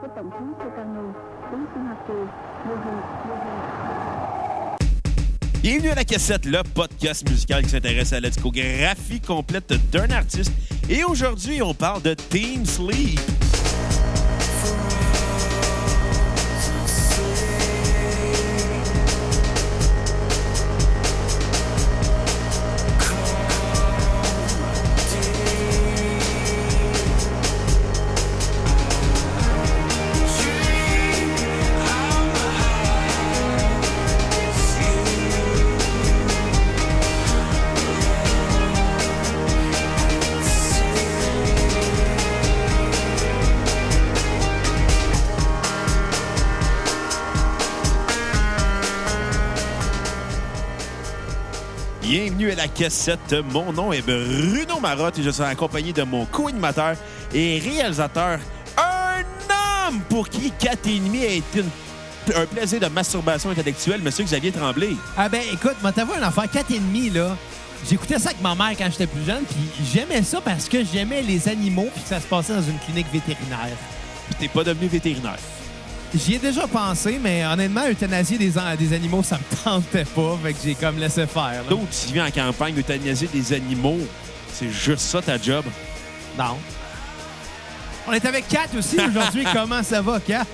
của Tổng thống Bienvenue à la cassette, le podcast musical qui s'intéresse à la discographie complète d'un artiste. Et aujourd'hui, on parle de Team Sleep. La cassette. Mon nom est Bruno Marotte et je suis accompagné de mon co-animateur et réalisateur, un homme pour qui 4 et demi a été une- un plaisir de masturbation intellectuelle, Monsieur Xavier Tremblay. Ah ben écoute, moi vu un enfant 4 et demi là. J'écoutais ça avec ma mère quand j'étais plus jeune, puis j'aimais ça parce que j'aimais les animaux puis que ça se passait dans une clinique vétérinaire. Puis t'es pas devenu vétérinaire. J'y ai déjà pensé, mais honnêtement, euthanasier des, an- des animaux, ça me tentait pas, fait que j'ai comme laissé faire. là. D'autres, tu viens en campagne euthanasier des animaux. C'est juste ça ta job? Non. On est avec Kat aussi aujourd'hui. Comment ça va, Kat?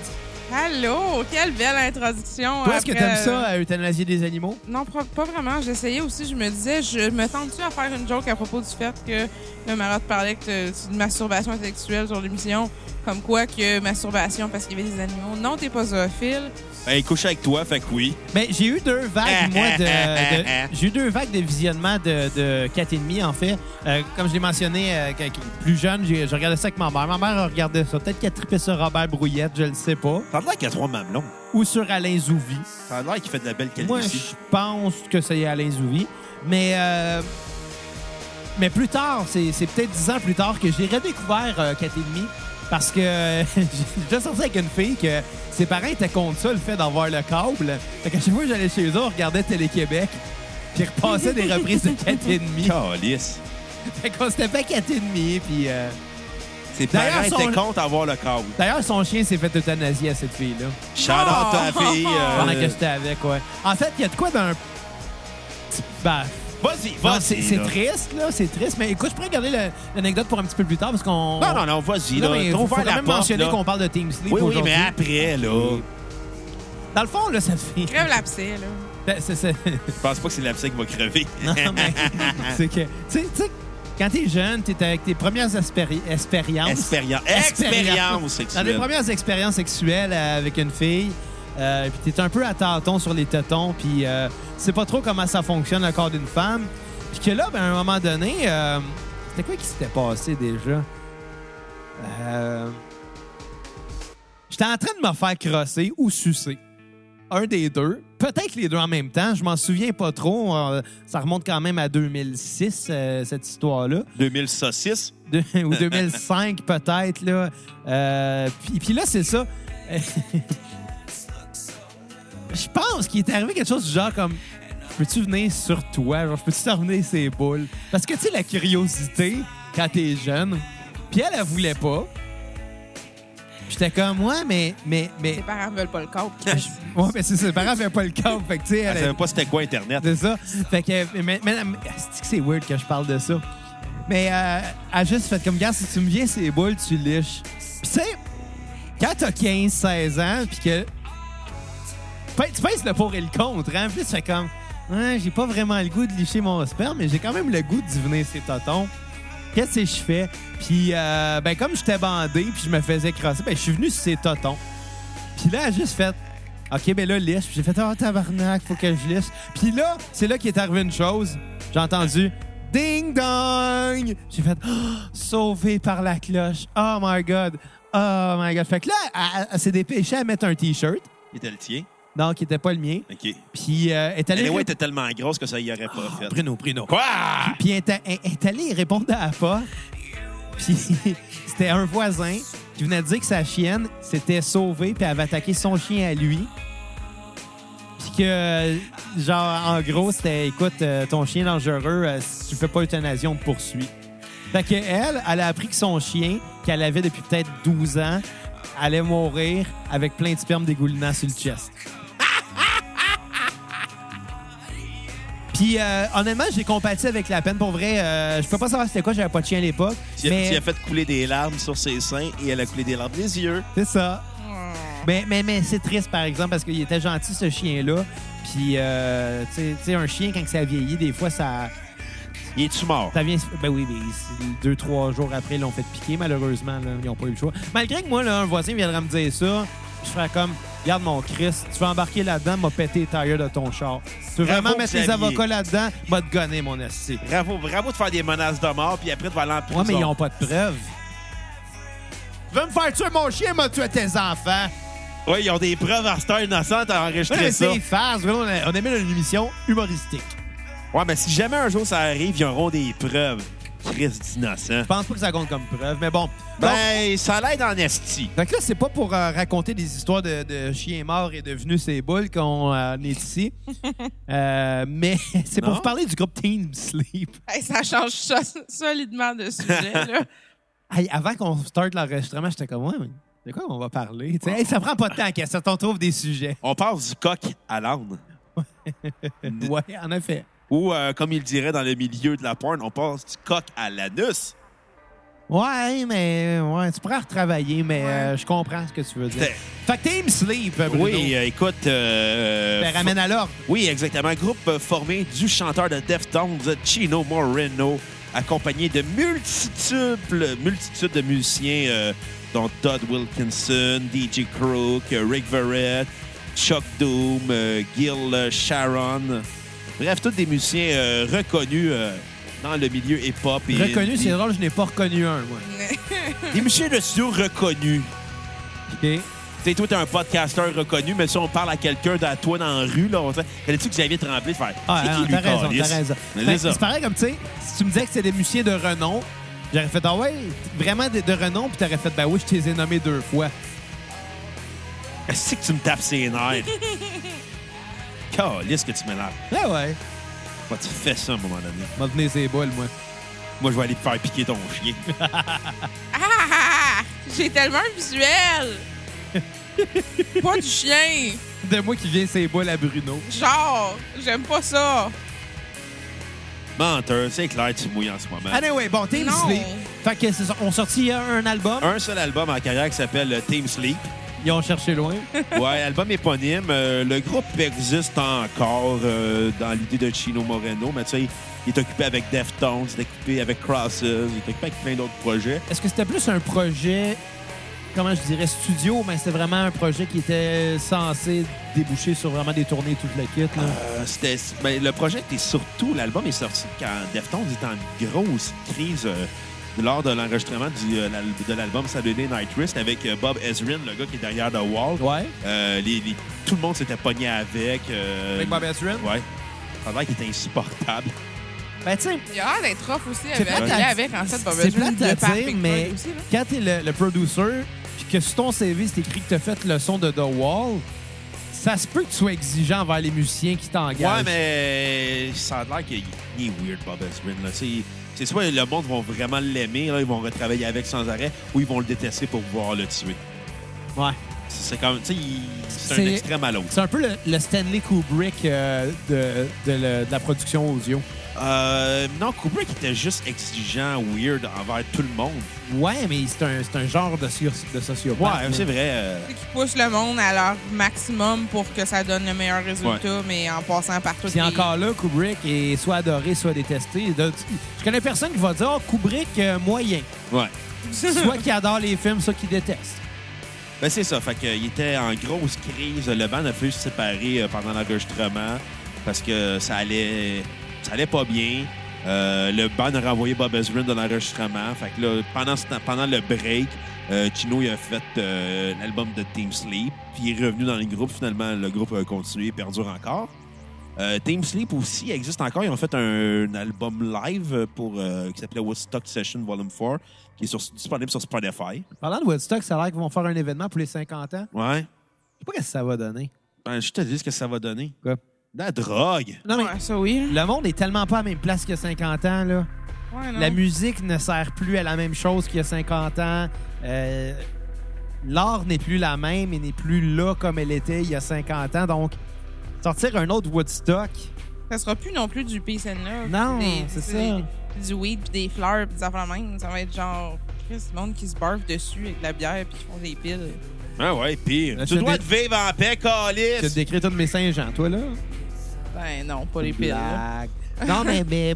Allô, quelle belle introduction. Toi, est-ce que après- t'aimes ça, à euthanasier des animaux? Non, pas, pas vraiment. J'essayais aussi, je me disais, je me tente-tu à faire une joke à propos du fait que le Marotte parlait que c'est une masturbation intellectuelle sur l'émission, comme quoi que masturbation parce qu'il y avait des animaux. Non, t'es pas zoophile. Ben, il couche avec toi, fait que oui. Mais j'ai eu deux vagues, moi, de, de- j'ai eu deux vagues de visionnement de, de 4 et demi, en fait. Euh, comme je l'ai mentionné, euh, quand- plus jeune, j'ai- je regardais ça avec ma mère. Ma mère regardait ça. Peut-être qu'elle tripait sur Robert Brouillette, je le sais pas. Ça a l'air qu'il y a trois mamelons. Ou sur Alain Zouvi. Ça a l'air qu'il fait de la belle qualité. Moi, je pense que c'est Alain Zouvi. Mais, euh, mais plus tard, c'est c'est peut-être dix ans plus tard que j'ai redécouvert euh, 4 et demi. Parce que euh, j'ai déjà sorti avec une fille que ses parents étaient contre ça, le fait d'avoir le câble. Fait qu'à chaque fois que j'allais chez eux, on regardait Télé-Québec. Puis ils repassaient des reprises de 4 et demi. Calice. Fait qu'on s'était fait 4 et demi. Puis euh, Ses parents étaient contre avoir le câble. d'ailleurs, son chien s'est fait euthanasie à cette fille-là. Shout out à la fille. euh, Pendant que j'étais avec, ouais. En fait, il y a de quoi d'un... Ben, Vas-y, vas-y. c'est triste, là, c'est triste. Mais écoute, je pourrais garder l'anecdote pour un petit peu plus tard parce qu'on. Non, non, non, vas-y. Non, là. mais T'as faut, faut la quand même porte, mentionner qu'on parle de Team Sleep Oui, oui, mais après, là. Dans le fond, là, ça fait. Crève l'abcès, là. Ben, c'est- Je pense pas que c'est l'abcès qui va crever. non, mais. c'est que. Tu sais- tu sais, quand t'es jeune, t'es avec tes premières expériences. Expérience. Expérience. Expérience Dans sexuelle. les premières expériences sexuelles avec une fille, euh, puis t'es un peu à tâtons sur les tétons, puis euh, tu sais pas trop comment ça fonctionne le corps d'une femme. Puis que là, ben, à un moment donné, euh, c'était quoi qui s'était passé déjà? Euh, J'étais en train de me faire crosser ou sucer. Un des deux. Peut-être les deux en même temps. Je m'en souviens pas trop. Euh, ça remonte quand même à 2006, euh, cette histoire-là. 2000 saucisses. De- ou 2005 peut-être là. Puis, puis là c'est ça. Je pense qu'il est arrivé quelque chose du genre comme peux-tu venir sur toi, genre je peux-tu terminer ses boules? Parce que tu sais la curiosité quand t'es jeune. Puis elle elle voulait pas. J'étais comme ouais mais mais mais Tes parents veulent pas le corps. ouais mais c'est ça, ses parents avaient pas le câble fait que tu sais Elle elle, savait pas c'était quoi Internet. c'est ça. Fait que, mais, mais, mais- c'est que c'est weird que je parle de ça? Mais euh, elle a juste fait comme, gars, si tu me viens ces boules, tu liches. Puis tu sais, quand t'as 15, 16 ans, puis que. Tu pèses le pour et le contre, hein. Puis tu fais comme, ouais, j'ai pas vraiment le goût de licher mon sperme, mais j'ai quand même le goût d'y venir ces totons. Qu'est-ce que je fais? Puis, euh, ben, comme j'étais bandé, puis je me faisais crosser, ben, je suis venu sur ces totons. Puis là, elle a juste fait, OK, ben là, liche. Puis j'ai fait, oh, tabarnak, faut que je liche. Puis là, c'est là qu'il est arrivé une chose. J'ai entendu, ding dong! J'ai fait, oh, sauvé par la cloche. Oh my God. Oh my God. Fait que là, elle, elle s'est dépêchée à mettre un T-shirt. Il était le tien. Non, qui était pas le mien. OK. Puis euh, est allée. Était tellement grosse que ça y aurait pas fait. Bruno, Bruno. Quoi? Puis elle est allée répondre à la porte. Puis c'était un voisin qui venait de dire que sa chienne s'était sauvée puis elle avait attaqué son chien à lui. Puis que, genre, en gros, c'était, écoute, euh, ton chien dangereux, euh, si tu fais pas euthanasie, on te poursuit. Fait que elle, elle a appris que son chien, qu'elle avait depuis peut-être 12 ans, allait mourir avec plein de sperme dégoulinant sur le chest. Puis, euh, honnêtement, j'ai compati avec la peine. Pour vrai, euh, je peux pas savoir c'était quoi, j'avais pas de chien à l'époque. Tu as, Mais tu as fait couler des larmes sur ses seins et elle a coulé des larmes des yeux. c'est ça. Mais, mais, mais c'est triste, par exemple, parce qu'il était gentil, ce chien-là. Puis, euh, tu sais- un chien, quand ça vieillit, des fois, ça, Il est-tu mort? ça vient. Ben oui, mais deux, trois jours après, ils l'ont fait piquer, malheureusement. là. ils n'ont pas eu le choix. Malgré que moi, là, un voisin viendrait me dire ça, je ferais comme. Regarde mon Christ, tu veux embarquer là-dedans, m'a pété les tailleurs de ton char. Tu veux Bravo, vraiment mettre les avocats là-dedans, m'a te gonner, mon esti. Bravo, bravo de faire des menaces de mort, puis après de aller en prison. Ouais, mais ils n'ont pas de preuves. Tu veux me faire tuer mon chien, m'a tué tes enfants. Ouais, ils ont des preuves à cette heure innocente à Ouais, enregistrer mais ça. c'est farce. On a, on a mis une émission humoristique. Ouais, mais si jamais un jour ça arrive, ils auront des preuves. Chris d'innocent. Je pense pas que ça compte comme preuve, mais bon. Donc, Ben, ça l'aide en esti. Fait que là, c'est pas pour euh, raconter des histoires de, de chiens morts et devenus ces boules qu'on euh, est ici. Euh, mais c'est pour Non? vous parler du groupe Team Sleep. Hey, ça change so- solidement de sujet, là. Hey, avant qu'on starte l'enregistrement, j'étais comme, ouais, mais de quoi on va parler? Tu sais, hey, ça prend pas de temps, qu'est-ce on trouve des sujets. On passe du coq à l'âne. Ouais, en effet. Ou, euh, comme il dirait dans le milieu de la porn, on passe du coq à l'anus. Ouais, mais ouais, tu pourrais retravailler, mais Ouais. euh, je comprends ce que tu veux dire. Fait que Team Sleep, Bruno, Oui, euh, écoute. euh, ben, ramène à l'ordre. Oui, exactement. Groupe euh, formé du chanteur de Deftones, Chino Moreno, accompagné de multiples, multitudes de musiciens, euh, dont Todd Wilkinson, DJ Crook, euh, Rick Verrett, Chuck Doom, euh, Gil euh, Sharon. Bref, tous des musiciens euh, reconnus euh, dans le milieu hip-hop. et Reconnu, des, c'est drôle, je n'ai pas reconnu un, moi. Des musiciens de studio reconnus. OK? Tu sais, toi, t'es un podcasteur reconnu, mais si on parle à quelqu'un de toi dans la rue, là, on sait, connais-tu que Xavier Tremblay? De faire Ah, C'est qui, non, lui, t'as raison, t'as raison. Mais Fait c'est. C'est pareil comme, tu sais, si tu me disais que c'était des musiciens de renom, j'aurais fait, ah ouais, vraiment de, de renom, puis t'aurais fait, ben oui, je t'ai les ai nommés deux fois. Est-ce que tu me tapes ses nerfs? Calisse que tu m'énerves. Ah ouais, Moi, tu fais ça à un moment donné. m'a donné ses boules, moi. Moi, je vais aller te faire piquer ton chien. Ah! J'ai tellement un visuel! pas du chien! De moi qui viens ses boules à Bruno. Genre, j'aime pas ça. Menteur, c'est clair, tu mouilles en ce moment. Anyway, bon, Team Non. Sleep. Fait que c'est ça, on sortit un, un album, Un seul album en carrière qui s'appelle euh, Team Sleep. Ils ont cherché loin. Ouais, album éponyme. Euh, le groupe existe encore euh, dans l'idée de Chino Moreno, mais tu sais, il est occupé avec Deftones, il est occupé avec Crosses, il est occupé avec plein d'autres projets. Est-ce que c'était plus un projet, comment je dirais, studio, mais c'était vraiment un projet qui était censé déboucher sur vraiment des tournées tout le kit, là? Euh, c'était, ben, le projet était surtout, l'album est sorti quand Deftones était en grosse crise lors de l'enregistrement euh, de l'album Saturday Night Wrist avec euh, Bob Ezrin, le gars qui est derrière The Wall. Ouais. Euh, les- les- tout le monde s'était pogné avec. euh, Avec Bob Ezrin? Ouais. Ça a qu'il était insupportable. Ben, tu sais, Il a l'air d'être rough aussi C'est avec, plate à- avec en fait, Bob c'est Ezrin, plate à dire, Pink mais aussi, quand t'es le, le producer, puis que sur ton CV, c'est écrit que t'as fait le son de The Wall, ça se peut que tu sois exigeant envers les musiciens qui t'engagent. Ouais, mais ça a l'air qu'il il est weird, Bob Ezrin. là. C'est, soit le monde va vraiment l'aimer, ils vont retravailler avec sans arrêt, ou ils vont le détester pour pouvoir le tuer. Ouais. C'est comme, tu sais, il- c'est un extrême à l'autre. C'est un peu le, le Stanley Kubrick euh, de, de le- de la production audio. Euh, non, Kubrick était juste exigeant, weird envers tout le monde. Ouais, mais c'est un, c'est un genre de, de sociopathe. Ouais, c'est vrai. euh, C'est qu'ils poussent le monde à leur maximum pour que ça donne le meilleur résultat, mais en passant par Puis les... encore là, Kubrick est soit adoré, soit détesté. De- Je connais personne qui va dire Oh, Kubrick, euh, moyen. ouais. Soit qui adore les films, soit qui déteste. Ben, c'est ça. Fait qu'il était en grosse crise. Le band a pu se séparer euh, pendant l'enregistrement parce que ça allait, ça allait pas bien. Euh, le band a renvoyé Bob Ezrin de l'enregistrement. Fait que là, pendant, ce temps- pendant le break, euh, Chino il a fait euh, l'album de Team Sleep. Puis il est revenu dans le groupe. Finalement, le groupe a continué et perdure encore. Euh, Team Sleep aussi existe encore. Ils ont fait un, un album live pour, qui s'appelait Woodstock Session Volume 4, qui est sur- disponible sur Spotify. Parlant de Woodstock, ça a l'air qu'ils vont faire un événement pour les 50 ans. Ouais. Je sais pas ce que ça va donner. Ben, je te dis ce que ça va donner. Quoi? De la drogue. Non, mais Ouais, ça oui. le monde est tellement pas à la même place qu'il y a 50 ans. Là. Ouais, non. La musique ne sert plus à la même chose qu'il y a 50 ans. Euh, l'art n'est plus la même et n'est plus là comme elle était il y a 50 ans. Donc, sortir un autre Woodstock, Ça sera plus non plus du peace and love. Non, Des- c'est des- ça. Du weed, puis des fleurs, puis des affaires de même. Ça va être genre, Chris, le monde qui se barfe dessus avec de la bière, puis qui font des piles. Ah ouais, pire. Tu dois dé- te vivre en paix, tu as Calis. décrit tous mes Saint-Jean, toi, là? Ben non, pas les piles. là. Non, mais... mais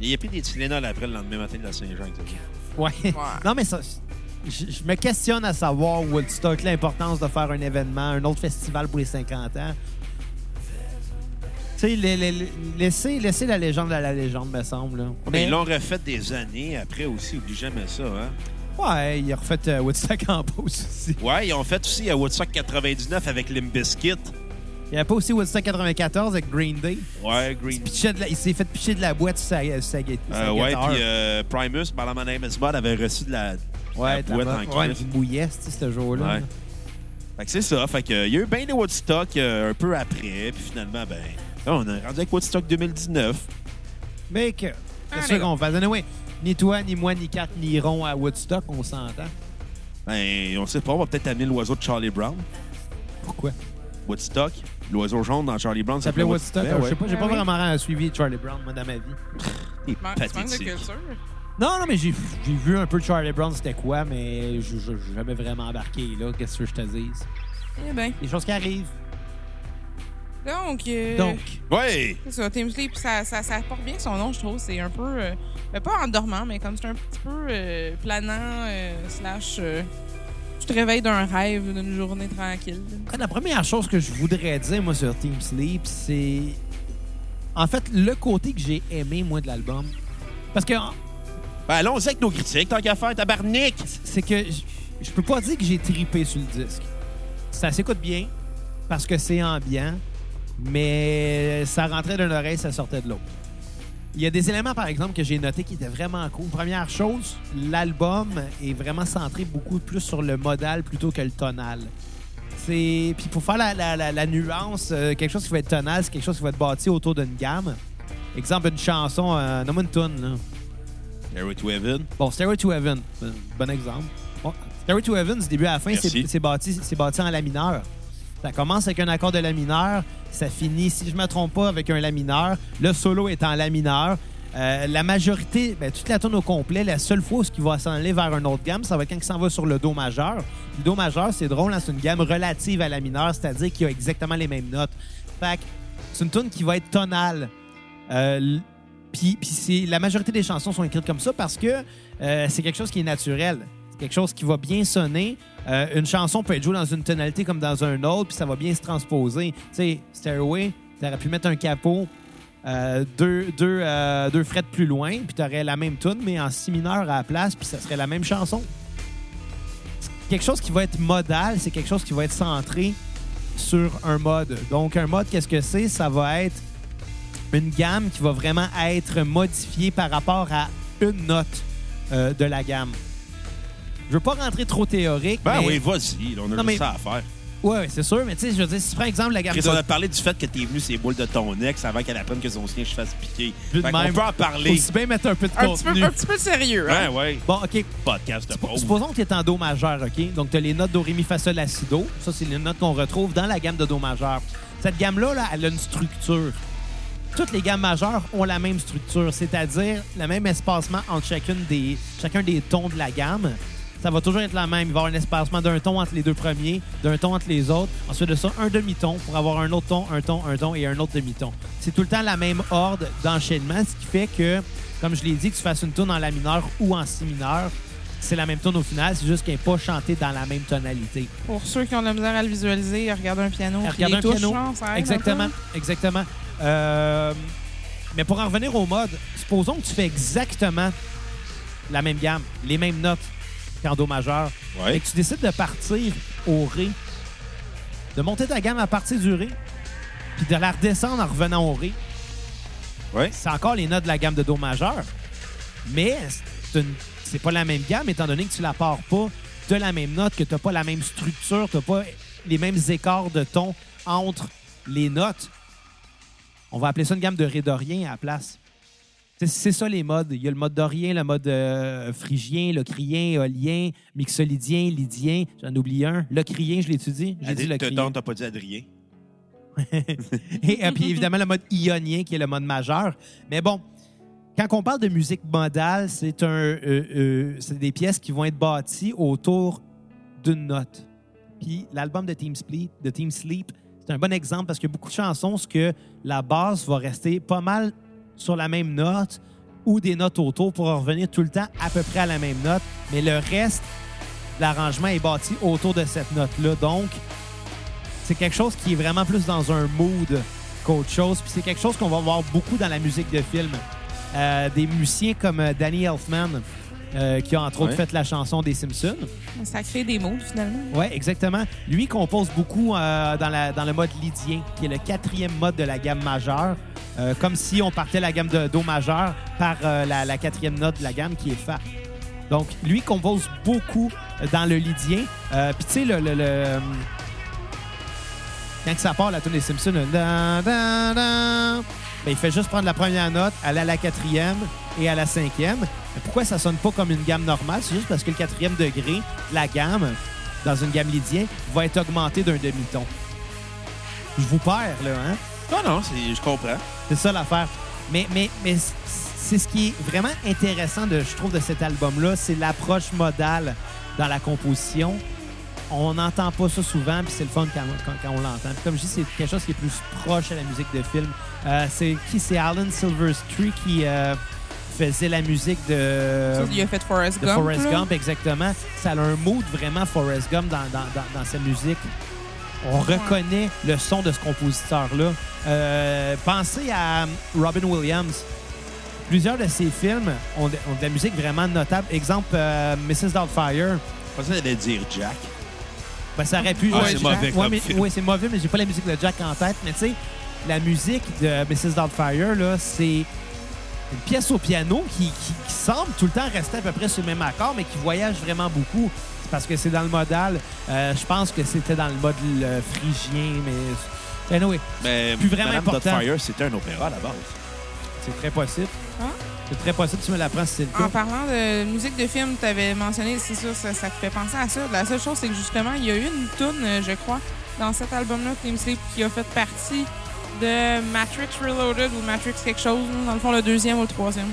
Il n'y a plus des Tylenol après le lendemain matin de la Saint-Jean. que dit. ouais. Ouais. Non, mais ça... Je, je me questionne à savoir, Woodstock, l'importance de faire un événement, un autre festival pour les 50 ans. Tu sais, la- la- légende à la légende, me semble. là. Mais Mais- ils l'ont refait des années après aussi. Oublie jamais ça, hein? Ouais, il a refait euh, Woodstock en pause aussi. Ouais, ils ont fait aussi à Woodstock 99 avec Limp Bizkit. Il n'y a pas aussi Woodstock 94 avec Green Day? Ouais, Green. La- il s'est fait picher de la boîte sur sa, sur sa, gu- sa Euh, ouais, puis euh, Primus, par la My Name is Bud, avait reçu de la, ouais, de la boîte en ouais, ce jour-là. Ouais. là. Fait que c'est ça. Fait que, euh, il y a eu bien des Woodstock euh, un peu après. Puis finalement, ben, là, on est rendu avec Woodstock 2019. Mais que, c'est ça qu'on fait. Anyway, ni toi, ni moi, ni Kat n'iront à Woodstock, on s'entend. Ben, on sait pas, on va peut-être amener l'oiseau de Charlie Brown. Pourquoi? Woodstock. L'oiseau jaune dans Charlie Brown Ça s'appelait Woodstock. Ben Ah, Je ouais. sais pas, j'ai pas oui. vraiment suivi Charlie Brown, moi, dans ma vie. Il de pathétique. culture? Non, non, mais j'ai vu un peu Charlie Brown, c'était quoi, mais je j'ai jamais vraiment embarqué, là. Qu'est-ce que je te dise? Eh ben. Les choses qui arrivent. Donc, euh, Donc, Ouais! c'est ça, Team Sleep, ça, ça, ça porte bien son nom, je trouve. C'est un peu, euh, ben, pas endormant, mais comme c'est un petit peu euh, planant, euh, slash, euh, tu te réveilles d'un rêve, d'une journée tranquille. la première chose que je voudrais dire, moi, sur Team Sleep, c'est. En fait, le côté que j'ai aimé, moi, de l'album. Parce que Ben, allons-y avec nos critiques, tant qu'à faire, tabarnak! c'est que je, je peux pas dire que j'ai tripé sur le disque. Ça s'écoute bien parce que c'est ambiant, mais ça rentrait d'une oreille, ça sortait de l'autre. Il y a des éléments, par exemple, que j'ai notés qui étaient vraiment cool. Première chose, l'album est vraiment centré beaucoup plus sur le modal plutôt que le tonal. C'est puis pour faire la, la- la- la nuance, euh, quelque chose qui va être tonal, c'est quelque chose qui va être bâti autour d'une gamme. Exemple, une chanson, euh, nomme une tune, là. To Heaven. Bon, Stairway to Heaven, euh, bon exemple. Bon, Stairway to Heaven, du début à la fin, c'est c'est bâti, c'est bâti en la mineur. Ça commence avec un accord de la mineur, ça finit, si je me trompe pas, avec un la mineur. Le solo est en la mineur. Euh, la majorité, ben, toute la tune au complet, la seule fois où va s'en aller vers une autre gamme, ça va être quand il s'en va sur le Do majeur. Le Do majeur, c'est drôle, hein, c'est une gamme relative à la mineure, c'est-à-dire qu'il a exactement les mêmes notes. Fait c'est une tune qui va être tonale. Euh, puis, la majorité des chansons sont écrites comme ça parce que euh, c'est quelque chose qui est naturel. Quelque chose qui va bien sonner. Euh, une chanson peut être jouée dans une tonalité comme dans un autre, puis ça va bien se transposer. Tu sais, Stairway, t'aurais pu mettre un capot euh, deux, euh, deux frettes plus loin, puis t'aurais la même tune, mais en si mineur à la place, puis ça serait la même chanson. Quelque chose qui va être modal, c'est quelque chose qui va être centré sur un mode. Donc, un mode, qu'est-ce que c'est? Ça va être une gamme qui va vraiment être modifiée par rapport à une note de la gamme. Je veux pas rentrer trop théorique. Ben mais... oui, vas-y, là, on a Non, juste mais- ça à faire. Ouais, ouais, c'est sûr, mais tu sais, je veux dire, si tu prends exemple la gamme Chris, on de- a parlé du fait que t'es venu ces boules de ton ex avant qu'elle apprenne que son chien se fasse piquer. Fait même. peut en parler. aussi bien mettre un peu de Un petit, peu, un petit peu sérieux, hein? Ouais, ouais. Bon, OK. Podcast de pauvre. Supposons que tu es en Do majeur, OK? Donc, tu as les notes Do, Ré, Mi, Fa, Sol, La, Si, Do. Ça, c'est les notes qu'on retrouve dans la gamme de Do majeur. Cette gamme-là, là, elle a une structure. Toutes les gammes majeures ont la même structure, c'est-à-dire le même espacement entre chacune des, chacun des tons de la gamme. Ça va toujours être la même. Il va y avoir un espacement d'un ton entre les deux premiers, d'un ton entre les autres. Ensuite de ça, un demi-ton pour avoir un autre ton, un ton, un ton et un autre demi-ton. C'est tout le temps la même ordre d'enchaînement, ce qui fait que, comme je l'ai dit, que tu fasses une tune en la mineur ou en si mineur, c'est la même tune au final, c'est juste qu'elle n'est pas chantée dans la même tonalité. Pour ceux qui ont de la misère à le visualiser, regarder un piano. les un touches, piano. ça Exactement, exactement. Euh, mais pour en revenir au mode, supposons que tu fais exactement la même gamme, les mêmes notes qu'en Do majeur, et Ouais. que tu décides de partir au Ré, de monter ta gamme à partir du Ré, puis de la redescendre en revenant au Ré, Ouais. c'est encore les notes de la gamme de Do majeur, mais c'est une- c'est pas la même gamme étant donné que tu la pars pas de la même note, que tu n'as pas la même structure, tu n'as pas les mêmes écarts de ton entre les notes. On va appeler ça une gamme de Ré dorien à la place. C'est- ça les modes. Il y a le mode dorien, le mode euh, phrygien, locrien, éolien, mixolydien, lydien. J'en oublie un. Locrien, je l'étudie. J'ai dit locrien. t'as pas dit Adrien. Et euh, puis évidemment, le mode ionien, qui est le mode majeur. Mais bon, quand on parle de musique modale, c'est un, euh, euh, des pièces qui vont être bâties autour d'une note. Puis l'album de Team Sleep, de Team Sleep, c'est un bon exemple parce qu'il y a beaucoup de chansons ce que la basse va rester pas mal sur la même note ou des notes autour pour revenir tout le temps à peu près à la même note, mais le reste, l'arrangement est bâti autour de cette note-là. Donc, c'est quelque chose qui est vraiment plus dans un mood qu'autre chose. Puis c'est quelque chose qu'on va voir beaucoup dans la musique de film. Euh, des musiciens comme euh, Danny Elfman, euh, qui a entre autres fait la chanson des Simpsons. Ça crée des mots, finalement. Oui, exactement. Lui compose beaucoup euh, dans, la- dans le mode lydien, qui est le quatrième mode de la gamme majeure. Euh, comme si on partait la gamme de Do majeur par euh, la, la quatrième note de la gamme qui est Fa. Donc, lui compose beaucoup dans le lydien. Euh, Puis, tu sais, le, le- le- quand que ça part, la tune des Simpsons, le dan, dan, dan, ben, il fait juste prendre la première note, aller à la quatrième et à la cinquième. Mais pourquoi ça sonne pas comme une gamme normale? C'est juste parce que le quatrième degré, la gamme, dans une gamme lydien, va être augmenté d'un demi-ton. Je vous perds, là, hein? Non, non, je comprends. C'est ça l'affaire. Mais, mais, mais c'est ce qui est vraiment intéressant, de, je trouve, de cet album-là, c'est l'approche modale dans la composition. On n'entend pas ça souvent, puis c'est le fun quand, quand- quand on l'entend. Puis Comme je dis, c'est quelque chose qui est plus proche à la musique de film. Euh, c'est qui? C'est Alan Silverstreet qui euh, faisait la musique de... Il a fait Forrest de Gump. Forrest là. Gump, exactement. Ça a un mood vraiment Forrest Gump dans, dans, dans, dans sa musique. On reconnaît le son de ce compositeur-là. Euh, pensez à Robin Williams. Plusieurs de ses films ont de, ont de la musique vraiment notable. Exemple, euh, Mrs. Doubtfire. Je pensais dire Jack. Ben, ça aurait pu... Ah, ouais, c'est mauvais ouais, comme mais- film. ouais, c'est mauvais, mais j'ai pas la musique de Jack en tête. Mais tu sais, la musique de Mrs. Doubtfire, là, c'est une pièce au piano qui, qui- qui semble tout le temps rester à peu près sur le même accord, mais qui voyage vraiment beaucoup. C'est parce que c'est dans le modal. Euh, je pense que c'était dans le mode euh, phrygien, mais... Anyway, Mais Plus vraiment Madame important. Doubtfire, c'était un opéra à la base. c'est très possible. Hein? C'est très possible, tu me l'apprends si c'est le En cas. parlant de musique de film, tu avais mentionné, c'est sûr, ça, ça te fait penser à ça. La seule chose, c'est que justement, il y a eu une tune, euh, je crois, dans cet album-là, Team Sleep, qui a fait partie de Matrix Reloaded ou Matrix quelque chose, dans le fond, le deuxième ou le troisième.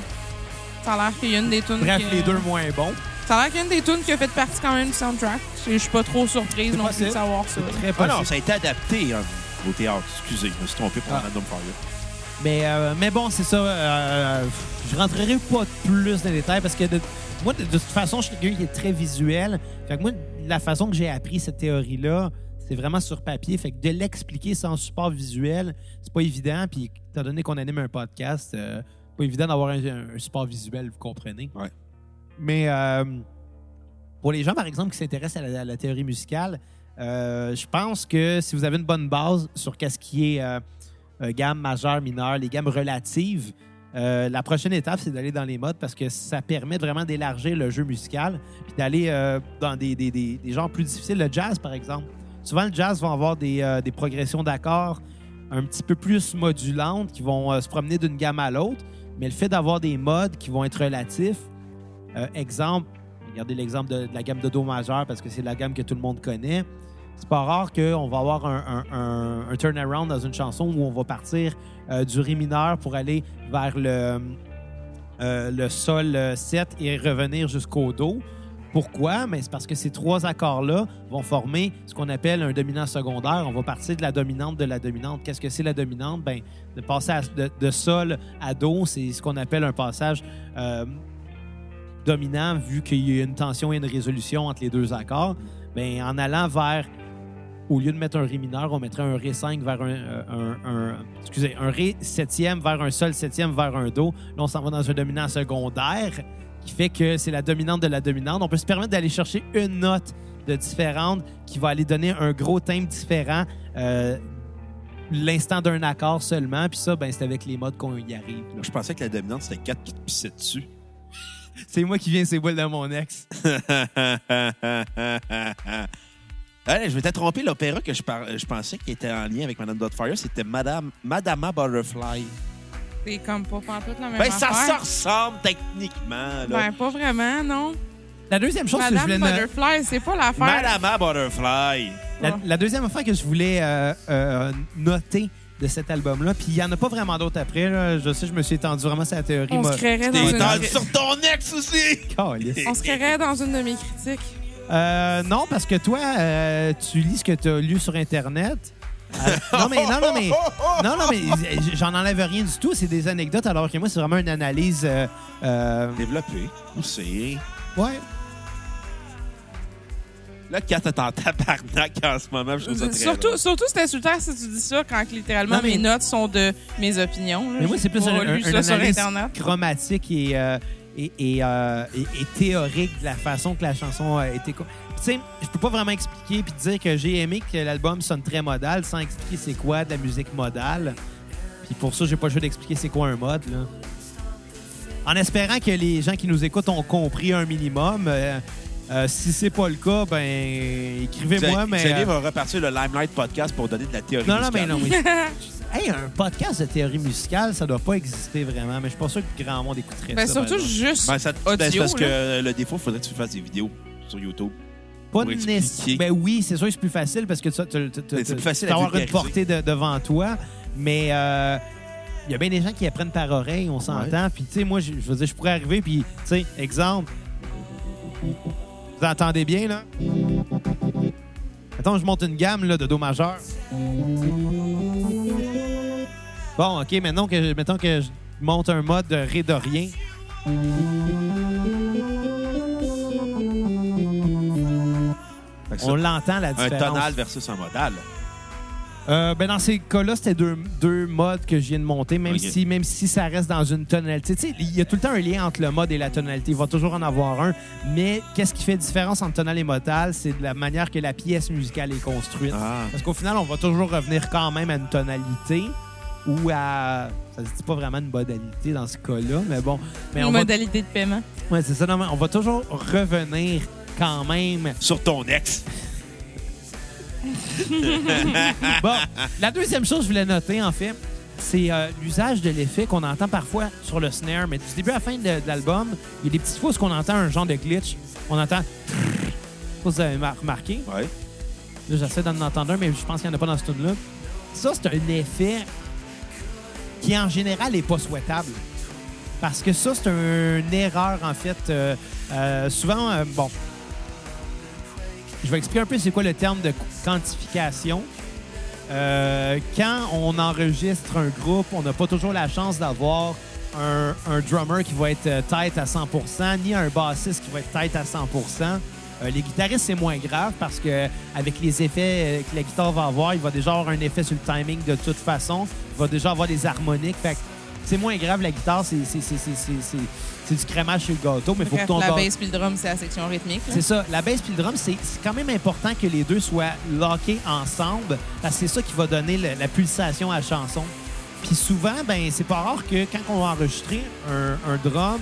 Ça a l'air qu'il y a une des tunes. Bref, qui- les deux moins bons. Ça a l'air qu'il y a une des tunes qui a fait partie quand même du soundtrack. Je suis pas trop surprise C'est non plus de savoir ça. Très Ah non, ça a été adapté hein, au théâtre. Excusez, je me suis trompé pour Ah. Madame Fire. Mais, euh, mais bon, c'est ça. euh, je rentrerai pas plus dans les détails parce que de, moi, de, de toute façon, je suis quelqu'un qui est très visuel. Fait que moi, la façon que j'ai appris cette théorie-là, c'est vraiment sur papier. Fait que de l'expliquer sans support visuel, c'est pas évident. Puis, étant donné qu'on anime un podcast, euh, pas évident d'avoir un, un support visuel, vous comprenez? Ouais. Mais euh, pour les gens, par exemple, qui s'intéressent à la, à la théorie musicale, euh, je pense que si vous avez une bonne base sur qu'est-ce qui est euh, euh, gamme majeure, mineure, les gammes relatives, euh, la prochaine étape, c'est d'aller dans les modes parce que ça permet vraiment d'élargir le jeu musical puis d'aller euh, dans des, genres plus difficiles. Le jazz, par exemple. Souvent, le jazz va avoir des, progressions d'accords un petit peu plus modulantes qui vont se promener d'une gamme à l'autre. Mais le fait d'avoir des modes qui vont être relatifs, exemple, regardez l'exemple de, de la gamme de Do majeur parce que c'est la gamme que tout le monde connaît. C'est pas rare qu'on va avoir un, un, un- un turnaround dans une chanson où on va partir euh, du Ré mineur pour aller vers le, euh, Sol euh, 7 et revenir jusqu'au Do. Pourquoi? Mais c'est parce que ces trois accords-là vont former ce qu'on appelle un dominant secondaire. On va partir de la dominante de la dominante. Qu'est-ce que c'est la dominante? Ben, de passer de, Sol à Do, c'est ce qu'on appelle un passage euh, dominant vu qu'il y a une tension et une résolution entre les deux accords. Ben, en allant vers, au lieu de mettre un Ré mineur, on mettrait un Ré 5 vers un, euh, un- un- excusez, un Ré septième vers un Sol septième vers un Do. Là, on s'en va dans un dominant secondaire qui fait que c'est la dominante de la dominante. On peut se permettre d'aller chercher une note de différente qui va aller donner un gros thème différent euh, l'instant d'un accord seulement. Puis ça, ben, c'est avec les modes qu'on y arrive. là. Je pensais que la dominante, c'était 4 qui te pissaient dessus. C'est moi qui viens ces boules de mon ex. Allez, je m'étais trompé. L'opéra que je, par- je pensais qui était en lien avec Madame Doubtfire, c'était Madame Madama Butterfly. C'est comme pas pantoute la même Ben, ça affaire. se ressemble techniquement. Là. Ben, pas vraiment, non. La deuxième chose que je Madame voulais Butterfly, c'est pas l'affaire. Madame Butterfly. la, la deuxième affaire que je voulais euh, euh, noter de cet album-là, puis il n'y en a pas vraiment d'autres après. là. Je sais, je me suis étendu vraiment sur la théorie. On se créerait dans une... sur ton ex aussi. On se créerait dans une de mes critiques. Euh, non, parce que toi, euh, tu lis ce que tu as lu sur Internet. Euh, non, mais, non, non, mais, non, non, mais j'en enlève rien du tout. C'est des anecdotes, alors que moi, c'est vraiment une analyse. euh, euh, Développé, poussé. ouais. Là, Kat est en tabarnak en ce moment. Je trouve ça très Surtout, c'est insultant si tu dis ça quand littéralement Non, mais- mes notes sont de mes opinions. là. Mais moi, c'est plus un, un- sur analyse Internet. chromatique et, euh, et, et, euh, et- et théorique de la façon que la chanson a été. Tu sais, je peux pas vraiment expliquer puis dire que j'ai aimé que l'album sonne très modal sans expliquer c'est quoi de la musique modale. Puis pour ça, j'ai pas le choix d'expliquer c'est quoi un mode. Là. En espérant que les gens qui nous écoutent ont compris un minimum. Euh, euh, si c'est pas le cas, ben écrivez-moi. Mais Xavier euh, va repartir le Limelight podcast pour donner de la théorie non, non, mais musicale. non. Mais... hey, un podcast de théorie musicale, ça doit pas exister vraiment. Mais je suis pas sûr que grand monde écouterait Ben, ça. surtout exemple. juste Ben, ça, ben, audio. parce là. que le défaut, il faudrait que tu fasses des vidéos sur YouTube. Pas nécessairement. Ben oui, c'est sûr que c'est plus facile parce que tu as Mais c'est plus facile à avoir une portée de- devant toi. Mais euh, il y a bien des gens qui apprennent par oreille, on s'entend. Puis tu sais, moi, je je veux dire, je pourrais arriver, puis tu sais, exemple. Vous entendez bien, là? Attends, je monte une gamme là, de Do majeur. Bon, OK, maintenant que, mettons que je monte un mode de Ré de rien. On l'entend, la un différence. tonal versus un modal. Euh, ben dans ces cas-là, c'était deux, deux modes que je viens de monter, même, si, même si ça reste dans une tonalité. Tu sais, il y a tout le temps un lien entre le mode et la tonalité. Il va toujours en avoir un. Mais qu'est-ce qui fait différence entre tonal et modal? C'est de la manière que la pièce musicale est construite. Ah. Parce qu'au final, on va toujours revenir quand même à une tonalité ou à... Ça se dit pas vraiment une modalité dans ce cas-là, mais bon. Mais une on va... modalité de paiement. Ouais, c'est ça. Non, mais on va toujours revenir quand même Sur ton ex. Bon, la deuxième chose que je voulais noter, en fait, c'est euh, l'usage de l'effet qu'on entend parfois sur le snare. Mais du début à la fin de, de l'album, il y a des petites fois où on entend un genre de glitch. On entend... Je sais pas si vous avez mar- remarqué. Ouais. Là, j'essaie d'en entendre un, mais je pense qu'il n'y en a pas dans ce tune-là. Ça, c'est un effet qui, en général, n'est pas souhaitable. Parce que ça, c'est une erreur, en fait. Euh, euh, souvent, euh, bon, je vais expliquer un peu c'est quoi le terme de quantification. Quand on enregistre un groupe, on n'a pas toujours la chance d'avoir un, drummer qui va être tight à 100% ni un bassiste qui va être tight à 100 Euh, Les guitaristes, c'est moins grave parce que avec les effets euh, que la guitare va avoir, il va déjà avoir un effet sur le timing de toute façon. Il va déjà avoir des harmoniques. Fait c'est moins grave, la guitare, c'est du crémage sur le gâteau, mais faut que ton la gâteau- bass puis le drum, c'est la section rythmique. c'est ça. La bass puis le drum, c'est quand même important que les deux soient lockés ensemble parce que c'est ça qui va donner le- la pulsation à la chanson. Puis souvent, ben c'est pas rare que quand on va enregistrer un, un drum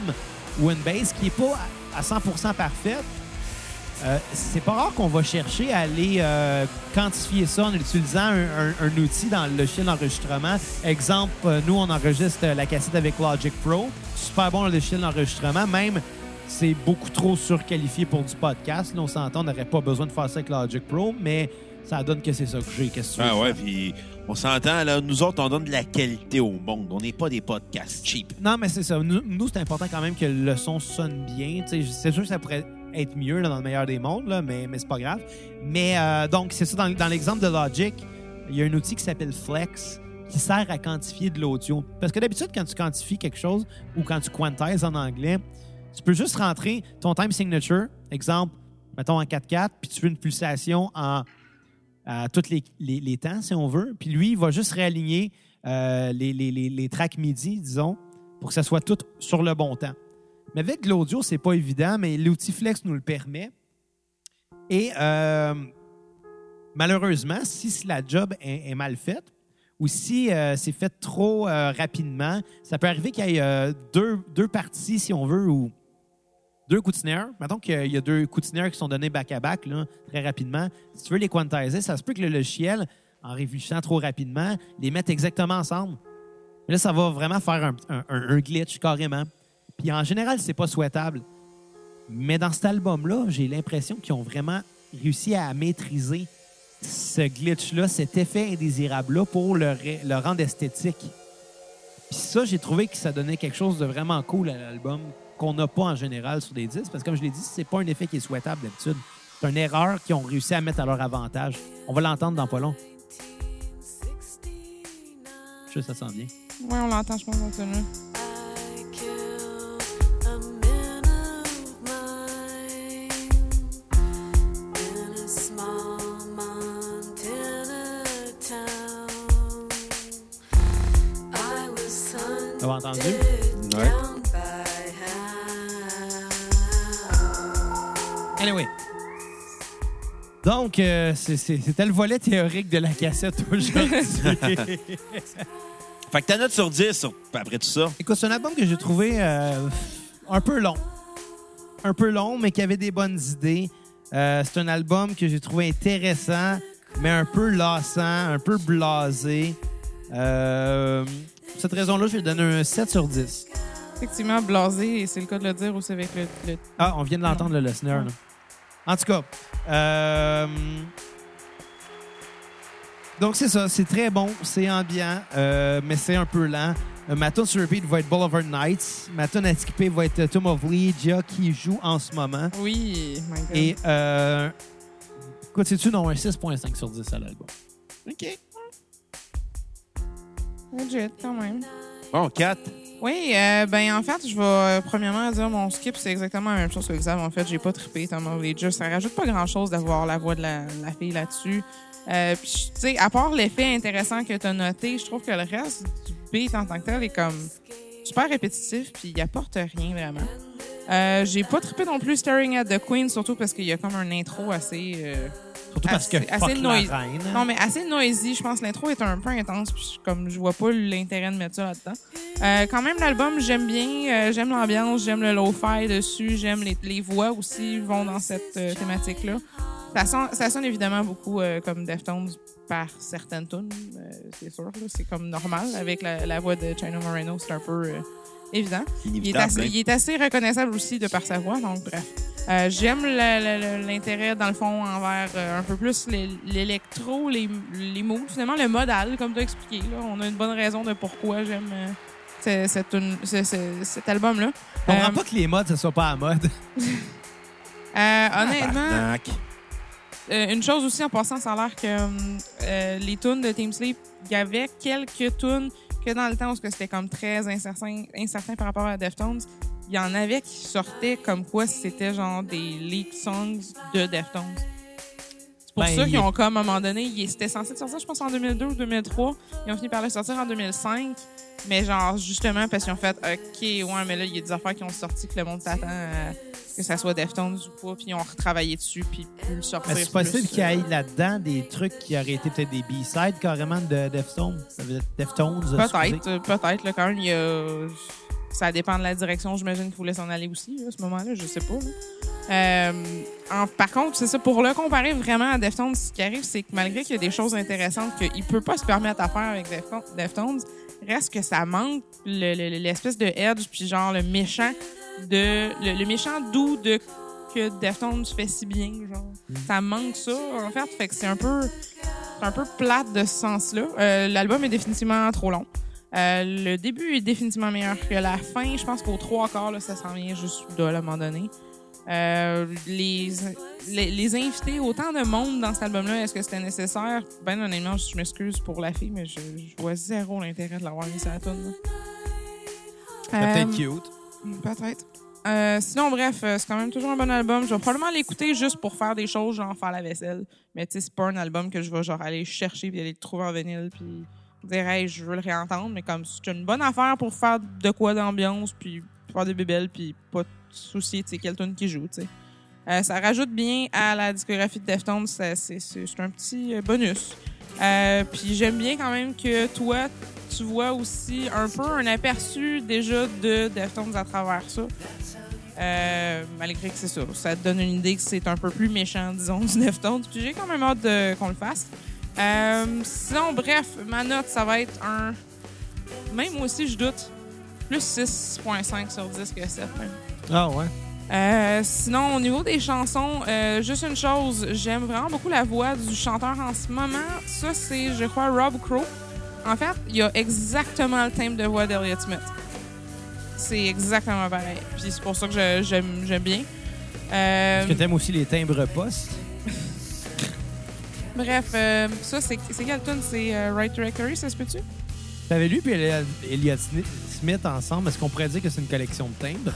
ou une bass qui est pas à à 100% parfaite, euh, c'est pas rare qu'on va chercher à aller euh, quantifier ça en utilisant un, un- un outil dans le logiciel d'enregistrement. Exemple, euh, nous, on enregistre la cassette avec Logic Pro. Super bon le logiciel d'enregistrement. Même, c'est beaucoup trop surqualifié pour du podcast. Là, on s'entend, on n'aurait pas besoin de faire ça avec Logic Pro, mais ça donne que c'est ça que j'ai. Qu'est-ce que tu Ah veux ouais, faire? puis on s'entend, là, nous autres, on donne de la qualité au monde. On n'est pas des podcasts cheap. Non, mais c'est ça. Nous, nous, c'est important quand même que le son sonne bien. C'est sûr que ça pourrait être mieux là, dans le meilleur des mondes, là, mais, mais c'est pas grave. Mais euh, donc, c'est ça. Dans, dans l'exemple de Logic, il y a un outil qui s'appelle Flex qui sert à quantifier de l'audio. Parce que d'habitude, quand tu quantifies quelque chose ou quand tu quantises en anglais, tu peux juste rentrer ton time signature, exemple, mettons en 4-4, puis tu veux une pulsation en à tous les, les- temps, si on veut. Puis lui, il va juste réaligner euh, les, les tracks MIDI, disons, pour que ça soit tout sur le bon temps. Mais avec l'audio, c'est pas évident, mais l'outil Flex nous le permet. Et euh, malheureusement, si la job est, mal faite ou si euh, c'est fait trop euh, rapidement, ça peut arriver qu'il y ait deux, deux parties, si on veut, ou deux coups de snare. Mettons qu'il y a deux coups de qui sont donnés back-à-back très rapidement. Si tu veux les quantiser, ça se peut que le logiciel, en réfléchissant trop rapidement, les mette exactement ensemble. Mais là, ça va vraiment faire un glitch carrément. Puis en général, c'est pas souhaitable. Mais dans cet album-là, j'ai l'impression qu'ils ont vraiment réussi à maîtriser ce glitch-là, cet effet indésirable-là pour le, rendre esthétique. Puis ça, j'ai trouvé que ça donnait quelque chose de vraiment cool à l'album qu'on n'a pas en général sur des disques. Parce que comme je l'ai dit, c'est pas un effet qui est souhaitable d'habitude. C'est une erreur qu'ils ont réussi à mettre à leur avantage. On va l'entendre dans pas long. Je sais ça sent bien. Ouais, on l'entend, je pense, dans ce Donc, euh, c'était le volet théorique de la cassette aujourd'hui. Fait que ta note sur 10, sur- après tout ça? Écoute, c'est un album que j'ai trouvé euh, un peu long. Un peu long, mais qui avait des bonnes idées. Euh, c'est un album que j'ai trouvé intéressant, mais un peu lassant, un peu blasé. Euh, pour cette raison-là, je vais donner un 7 sur 10. Effectivement, blasé, et c'est le cas de le dire aussi avec le. le- Ah, on vient de l'entendre, le listener. là. En tout cas, euh, donc c'est ça, c'est très bon, c'est ambiant, euh, mais c'est un peu lent. Euh, ma tune sur repeat va être Boulevard Nights. Ma tune à skipper va être Tomb of Legia qui joue en ce moment. Oui, my God. Et, euh, écoute, non, un 6.5 sur 10 à l'album? OK. Legit, quand même. Bon, 4. Oui, euh, ben en fait, je vais euh, premièrement dire mon skip, c'est exactement la même chose que Xav. En fait, j'ai pas trippé Tom Leger. Ça rajoute pas grand-chose d'avoir la voix de la, la fille là-dessus. Euh, tu sais, à part l'effet intéressant que tu as noté, je trouve que le reste du beat en tant que tel est comme super répétitif, puis il apporte rien vraiment. Euh, j'ai pas trippé non plus Staring at the Queen, surtout parce qu'il y a comme un intro assez. euh, Surtout parce que Assez- reine. non, mais assez noisy. Je pense que l'intro est un peu intense. Puis comme je vois pas l'intérêt de mettre ça là-dedans. Euh, quand même, l'album, j'aime bien. j'aime l'ambiance, j'aime le lo-fi dessus. J'aime les, les voix aussi vont dans cette thématique-là. Ça sonne, ça sonne évidemment beaucoup euh, comme Deftones par certaines tunes, euh, c'est sûr. C'est comme normal. Avec la, la voix de Chino Moreno, c'est un peu euh, évident. Il est, Inévitable. assez, hein. il est assez reconnaissable aussi de par sa voix, donc bref. Euh, J'aime l'intérêt, dans le fond, envers euh, un peu plus l'électro, les, les mots, finalement le modal, comme tu as expliqué. Là. On a une bonne raison de pourquoi j'aime euh, ce- ce- ce- cet album-là. Je comprends Euh, pas que les modes, ça soit pas à mode. Euh, honnêtement. Euh, une chose aussi en passant, ça a l'air que euh, les tunes de Team Sleep, il y avait quelques tunes que dans le temps où c'était comme très incertain, incertain par rapport à Deftones, il y en avait qui sortaient comme quoi c'était genre des leak songs de Deftones. C'est pour Ben, ça qu'ils ont comme à un moment donné, c'était censé sortir, je pense, en 2002 ou 2003. Ils ont fini par le sortir en 2005. Mais genre, justement, parce qu'ils ont fait, OK, ouais, mais là, il y a des affaires qui ont sorti que le monde s'attend à que ça soit Deftones ou pas, puis ils ont retravaillé dessus, puis pu le sortir. Mais c'est possible plus, qu'il y euh, ait là-dedans des trucs qui auraient été peut-être des B-sides carrément de Deftones. Ça veut dire Deftones. euh. Peut-être, euh, peut-être. Là, quand même, il y a... ça dépend de la direction, j'imagine qu'il voulait s'en aller aussi, là, à ce moment-là, je sais pas. Euh, en- par contre, c'est ça, pour le comparer vraiment à Deftones, ce qui arrive, c'est que malgré qu'il y a des choses intéressantes qu'il peut pas se permettre à faire avec Defton- Deftones, reste que ça manque le- le- l'espèce de edge, puis genre le méchant de le, le méchant doux de que Deftones fait si bien, genre. Ça manque ça, en fait, fait que c'est un peu un peu plate de ce sens-là. Euh, L'album est définitivement trop long. Euh, le début est définitivement meilleur que la fin. Je pense qu'au trois quarts, là, ça s'en vient juste de à un moment donné. Euh, les, les, les invités, autant de monde dans cet album-là, est-ce que c'était nécessaire? Ben honnêtement, je m'excuse pour la fille, mais je, je vois zéro l'intérêt de l'avoir mis sur la là. C'est Euh, peut-être cute. Peut-être. Euh, sinon, bref, c'est quand même toujours un bon album. Je vais probablement l'écouter juste pour faire des choses, genre faire la vaisselle. Mais tu sais, c'est pas un album que je vais genre aller chercher puis aller le trouver en vinyle puis je veux le réentendre. Mais comme c'est une bonne affaire pour faire de quoi d'ambiance puis faire des bébelles puis pas te soucier de c'est quel tune qui joue, tu sais. Euh, ça rajoute bien à la discographie de Deftones. C'est un petit euh, bonus. Euh, puis j'aime bien quand même que toi, tu vois aussi un peu un aperçu déjà de Deftones à travers ça. Malgré que c'est ça, ça te donne une idée que c'est un peu plus méchant, disons, du Deftones. Puis j'ai quand même hâte de- qu'on le fasse. Euh, sinon, bref, ma note, ça va être un même moi aussi, je doute. Plus 6.5 sur 10 que 7 même. Ah ouais. Euh, sinon, au niveau des chansons, euh, juste une chose, j'aime vraiment beaucoup la voix du chanteur en ce moment. Ça, c'est, je crois, Rob Crow. En fait, il a exactement le thème de voix d'Elliott Smith. C'est exactement pareil. Puis c'est pour ça que j'aime j'aime bien. Est-ce que t'aimes aussi les timbres postes? bref, euh, ça, c'est quelle tune? C'est euh, Right Directory, ça se peut-tu? T'avais lu puis Elliot Elliott Smith ensemble. Est-ce qu'on pourrait dire que c'est une collection de timbres?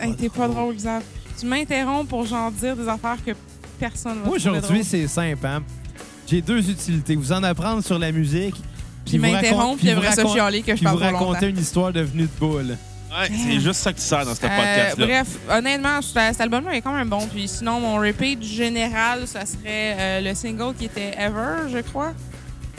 Hey, t'es pas drôle, Xav. Tu m'interromps pour genre dire des affaires que personne va Moi, aujourd'hui, c'est simple. Hein? J'ai deux utilités. Vous en apprendre sur la musique. Puis vous m'interrompre, puis vous après ça racon- chialer que je puis parle vous raconter une histoire devenue de boule. Ouais, c'est juste ça que tu sers dans ce Euh, podcast-là. bref, honnêtement, cet album-là est quand même bon. Puis sinon, mon repeat général, ça serait euh, le single qui était Ever, je crois.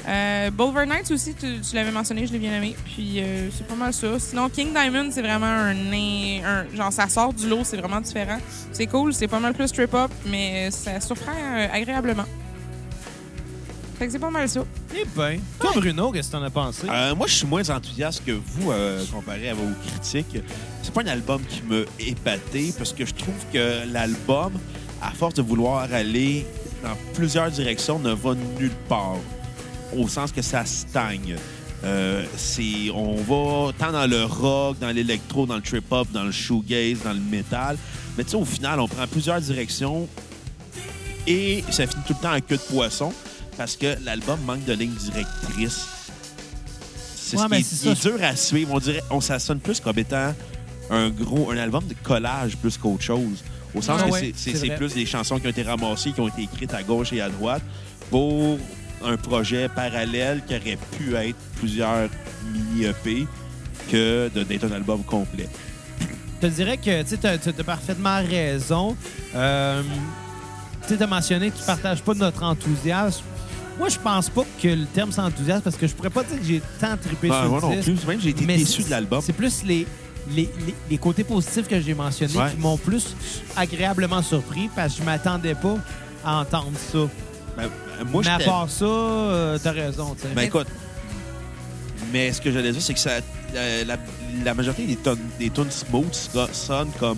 Euh, Nights aussi, tu, tu l'avais mentionné, je l'ai bien aimé. Puis euh, c'est pas mal ça. Sinon, King Diamond, c'est vraiment un, un- Genre, ça sort du lot, c'est vraiment différent. C'est cool, c'est pas mal plus trip-hop, mais ça surprend euh, agréablement. Fait que c'est pas mal ça. Eh ben. Toi, Bruno, qu'est-ce que t'en as pensé? Euh, moi, je suis moins enthousiaste que vous euh, comparé à vos critiques. C'est pas un album qui m'a épaté parce que je trouve que l'album, à force de vouloir aller dans plusieurs directions, ne va nulle part. Au sens que ça stagne. Euh, c'est, on va tant dans le rock, dans l'électro, dans le trip-hop, dans le shoegaze, dans le metal. Mais tu sais, au final, on prend plusieurs directions et ça finit tout le temps en queue de poisson parce que l'album manque de ligne directrice. C'est Ouais, ce qui est, dur à suivre. On dirait, on ça sonne plus comme étant un gros, un album de collage plus qu'autre chose. Au sens Ouais, que ouais, c'est- plus des chansons qui ont été ramassées, qui ont été écrites à gauche et à droite pour un projet parallèle qui aurait pu être plusieurs mini-EP que d'être un album complet. Je te dirais que tu as, parfaitement raison. Euh, tu as mentionné que tu partages pas notre enthousiasme. Moi, je pense pas que le terme c'est enthousiasme parce que je pourrais pas dire que j'ai tant trippé Ben, sur moi le non plus. Même j'ai été déçu de l'album. C'est plus les, les, les- les côtés positifs que j'ai mentionnés Ouais. qui m'ont plus agréablement surpris parce que je m'attendais pas à entendre ça. Ben, ben, moi, Mais à part ça, euh, t'as raison. tu sais. Ben écoute, mais ce que j'allais dire, c'est que ça, la, la majorité des, tonnes- des tunes smooth so- sonnent comme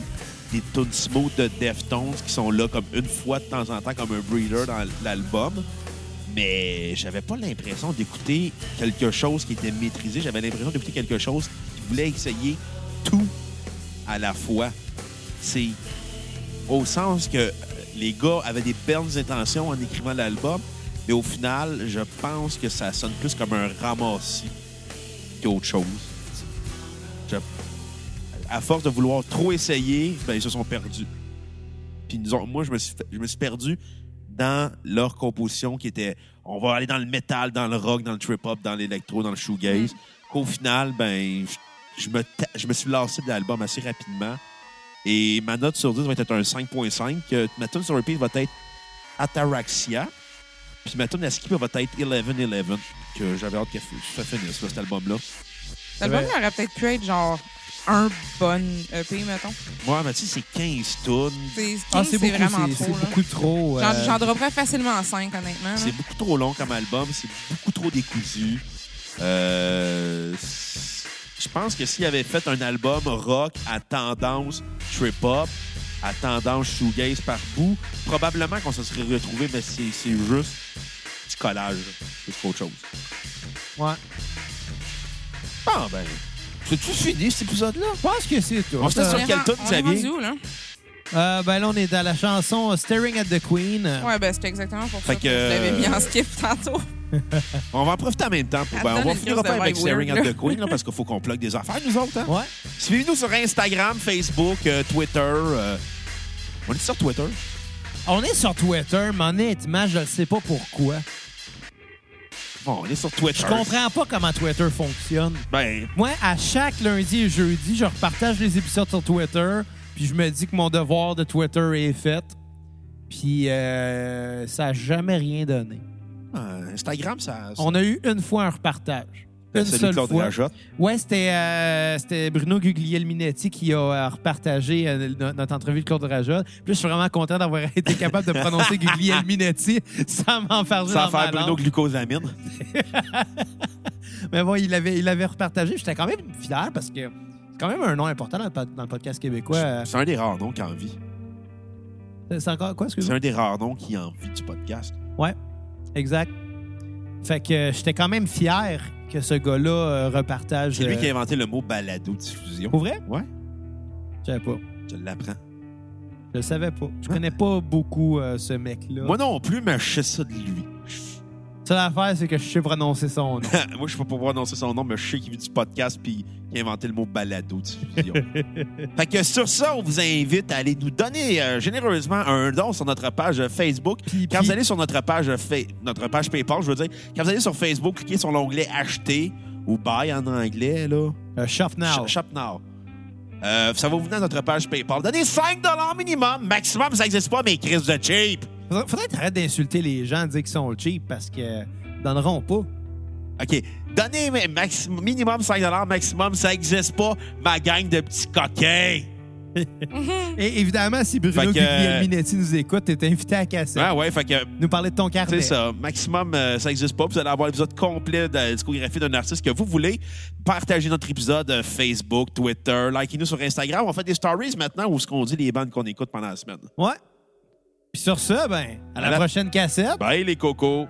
des tunes smooth de Deftones qui sont là comme une fois de temps en temps comme un breeder dans l'album. Mais j'avais pas l'impression d'écouter quelque chose qui était maîtrisé. J'avais l'impression d'écouter quelque chose qui voulait essayer tout à la fois. C'est au sens que euh, les gars avaient des belles intentions en écrivant l'album, mais au final, je pense que ça sonne plus comme un ramassis qu'autre chose. À force de vouloir trop essayer, ben, ils se sont perdus. Puis nous autres- moi, je me, suis, je me suis perdu dans leur composition qui était on va aller dans le métal, dans le rock, dans le trip-hop, dans l'électro, dans le shoegaze. Qu'au final, ben, je, me, je me suis lassé de l'album assez rapidement. Et ma note sur 10 va être un 5.5. Euh, Ma tune sur repeat va être Ataraxia. Puis ma tune à skipper va être 11-11, que j'avais hâte que ça finisse, cet album-là. L'album aurait peut-être pu être genre un bon EP, mettons. Moi, mais tu sais, c'est 15 tunes. C'est Ah, c'est beaucoup, vraiment c'est- trop. c'est là. beaucoup trop. J'en euh, j'en dropperais facilement 5, honnêtement. là. C'est beaucoup trop long comme album. C'est beaucoup trop décousu. Euh, je pense que s'il avait fait un album rock à tendance trip-hop, à tendance shoegaze par bout, probablement qu'on se serait retrouvé, mais c'est c'est juste du collage. C'est pas autre chose. ouais. Ah, ben. C'est-tu fini, cet épisode-là? Je pense que c'est tout. On se Euh, sur ren- tune, Xavier? rendu où, là? Euh, ben là, on est dans la chanson Staring at the Queen. Ouais, ben c'était exactement pour Fait ça que, que, je l'avais mis en euh, skip tantôt. On va en profiter en même temps. Pour, ben, on va finir pas avec Staring at the Queen, là, parce qu'il faut qu'on plug des affaires, nous autres. Hein? Ouais. Suivez-nous sur Instagram, Facebook, euh, Twitter. euh, On est sur Twitter? On est sur Twitter, mais honnêtement, je ne sais pas pourquoi. Bon, on est sur Twitter. Je comprends pas comment Twitter fonctionne. Ben, Moi, à chaque lundi et jeudi, je repartage les épisodes sur Twitter, puis je me dis que mon devoir de Twitter est fait. Puis euh, ça n'a jamais rien donné. euh, Instagram, ça. ça- On a eu une fois un repartage. Une seule Claude fois. Rajotte. Ouais, c'était euh, Bruno Guglielminetti qui a euh, repartagé euh, no- notre entrevue de Claude Rajotte. Puis je suis vraiment content d'avoir été capable de prononcer Guglielminetti sans m'enfarger Sans dans faire ma Bruno. Glucosamine. Mais bon, il avait, il avait repartagé. J'étais quand même fier parce que c'est quand même un nom important dans le, pod- dans le podcast québécois. C'est un des rares noms qui en vit. C'est encore quoi, C'est un des rares noms qui en vit du podcast. Ouais, exact. Fait que euh, j'étais quand même fier que ce gars-là euh, repartage. C'est lui euh, qui a inventé le mot balado-diffusion. Pour vrai? Ouais, Je savais pas. je l'apprends. Je le savais pas. Je connais pas beaucoup euh, ce mec-là. Moi non plus, mais je sais ça de lui. Seule affaire, c'est que je sais prononcer son nom. Moi, je peux pas prononcer son nom, mais je sais qu'il vit du podcast puis qu'il a inventé le mot balado-diffusion. fait que sur ça, on vous invite à aller nous donner euh, généreusement un don sur notre page Facebook. Quand vous allez sur notre page, notre page PayPal, je veux dire, quand vous allez sur Facebook, cliquez sur l'onglet Acheter ou Buy en anglais, là. Euh, Shop Now. Shop- Shop Now. Euh, ça va vous venir à notre page PayPal. Donnez 5 minimum. Maximum, ça n'existe pas, mais crises de cheap. Faudrait, faudrait que t'arrêtes d'insulter les gens, de dire qu'ils sont cheap parce que donneront pas. OK. Donnez minimum 5 maximum, ça n'existe pas, ma gang de petits coquins. Et évidemment, si Bruno Guglielminetti nous écoute, t'es invité à casser. Ouais, ouais, fait que Nous parler de ton carnet. c'est ça. Maximum, euh, ça n'existe pas. Vous allez avoir l'épisode complet de la discographie d'un artiste que vous voulez. Partagez notre épisode euh, Facebook, Twitter, likez-nous sur Instagram. On fait des stories maintenant où ce qu'on dit les bandes qu'on écoute pendant la semaine. Ouais. Puis sur ça, ben, à la À la- prochaine cassette. Bye les cocos.